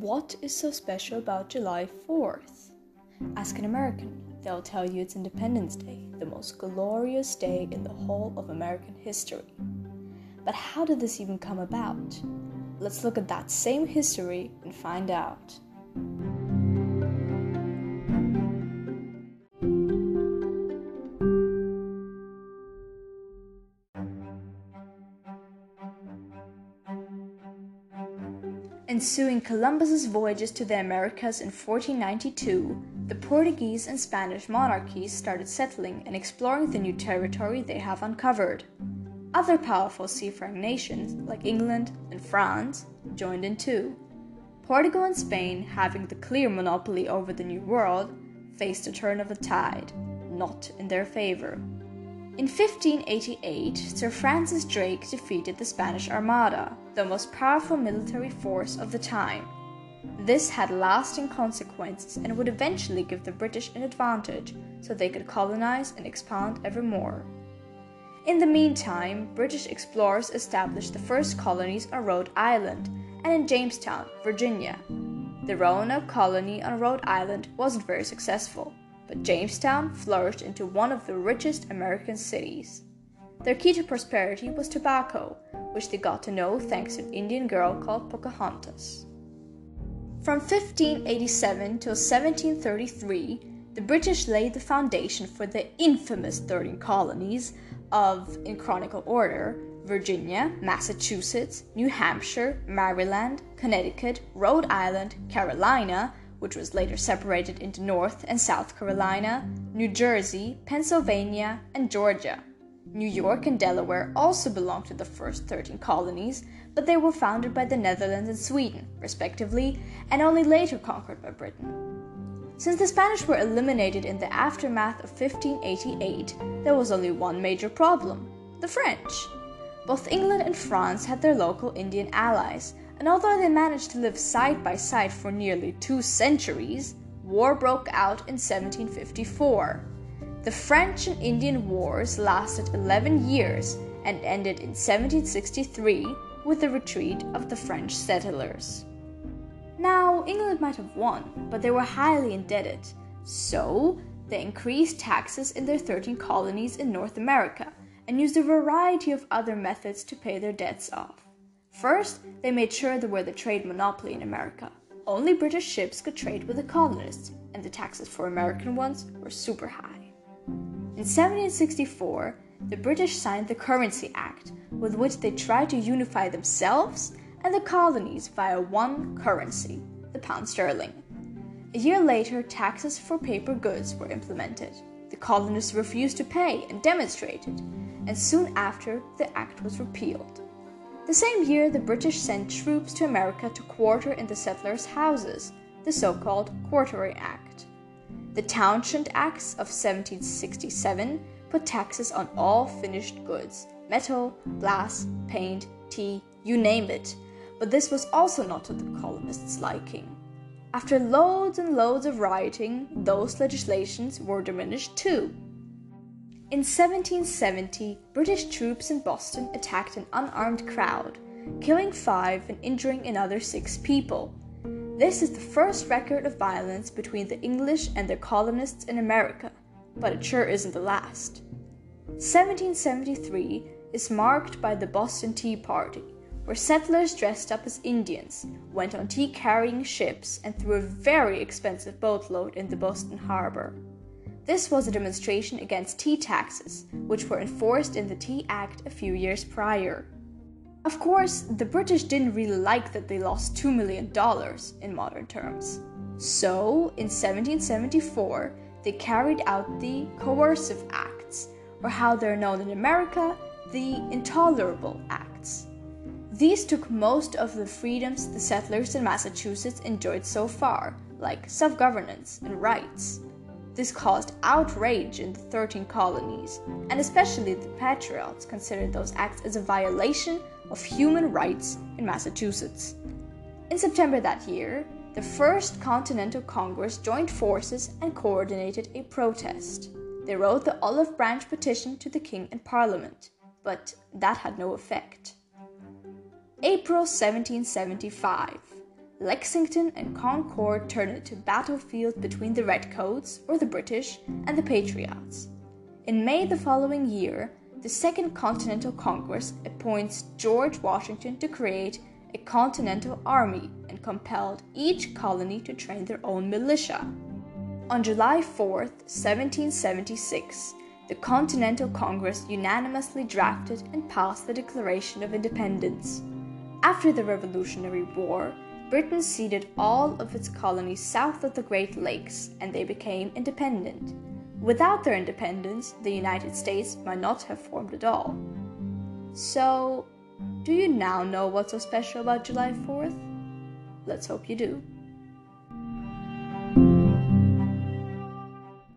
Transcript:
What is so special about July 4th? Ask an American, they'll tell you it's Independence Day, the most glorious day in the whole of American history. But how did this even come about? Let's look at that same history and find out. Ensuing Columbus's voyages to the Americas in 1492, the Portuguese and Spanish monarchies started settling and exploring the new territory they have uncovered. Other powerful seafaring nations, like England and France, joined in too. Portugal and Spain, having the clear monopoly over the New World, faced a turn of the tide, not in their favor. In 1588, Sir Francis Drake defeated the Spanish Armada, the most powerful military force of the time. This had lasting consequences and would eventually give the British an advantage so they could colonize and expand ever more. In the meantime, British explorers established the first colonies on Rhode Island and in Jamestown, Virginia. The Roanoke colony on Rhode Island wasn't very successful, but Jamestown flourished into one of the richest American cities. Their key to prosperity was tobacco, which they got to know thanks to an Indian girl called Pocahontas. From 1587 till 1733, the British laid the foundation for the infamous 13 colonies of, in chronicle order, Virginia, Massachusetts, New Hampshire, Maryland, Connecticut, Rhode Island, Carolina, which was later separated into North and South Carolina, New Jersey, Pennsylvania, and Georgia. New York and Delaware also belonged to the first 13 colonies, but they were founded by the Netherlands and Sweden, respectively, and only later conquered by Britain. Since the Spanish were eliminated in the aftermath of 1588, there was only one major problem the French. Both England and France had their local Indian allies, and although they managed to live side by side for nearly two centuries, war broke out in 1754. The French and Indian Wars lasted 11 years and ended in 1763 with the retreat of the French settlers. Now, England might have won, but they were highly indebted, so they increased taxes in their 13 colonies in North America and used a variety of other methods to pay their debts off. First, they made sure there were the trade monopoly in America. Only British ships could trade with the colonists, and the taxes for American ones were super high. In 1764, the British signed the Currency Act, with which they tried to unify themselves and the colonies via one currency, the pound sterling. A year later, taxes for paper goods were implemented. The colonists refused to pay and demonstrated, and soon after, the act was repealed. The same year, the British sent troops to America to quarter in the settlers' houses, the so called Quartering Act. The Townshend Acts of 1767 put taxes on all finished goods metal, glass, paint, tea, you name it. But this was also not to the colonists' liking. After loads and loads of rioting, those legislations were diminished too. In 1770, British troops in Boston attacked an unarmed crowd, killing five and injuring another six people. This is the first record of violence between the English and their colonists in America, but it sure isn't the last. 1773 is marked by the Boston Tea Party, where settlers dressed up as Indians went on tea carrying ships and threw a very expensive boatload in the Boston harbor. This was a demonstration against tea taxes, which were enforced in the Tea Act a few years prior. Of course, the British didn't really like that they lost $2 million in modern terms. So, in 1774, they carried out the Coercive Acts, or how they're known in America, the Intolerable Acts. These took most of the freedoms the settlers in Massachusetts enjoyed so far, like self governance and rights. This caused outrage in the 13 colonies, and especially the Patriots considered those acts as a violation of human rights in Massachusetts. In September that year, the First Continental Congress joined forces and coordinated a protest. They wrote the Olive Branch petition to the King and Parliament, but that had no effect. April 1775. Lexington and Concord turned into battlefields between the Redcoats, or the British, and the Patriots. In May the following year, the Second Continental Congress appoints George Washington to create a Continental Army and compelled each colony to train their own militia. On July 4, 1776, the Continental Congress unanimously drafted and passed the Declaration of Independence. After the Revolutionary War, Britain ceded all of its colonies south of the Great Lakes and they became independent. Without their independence, the United States might not have formed at all. So, do you now know what's so special about July 4th? Let's hope you do.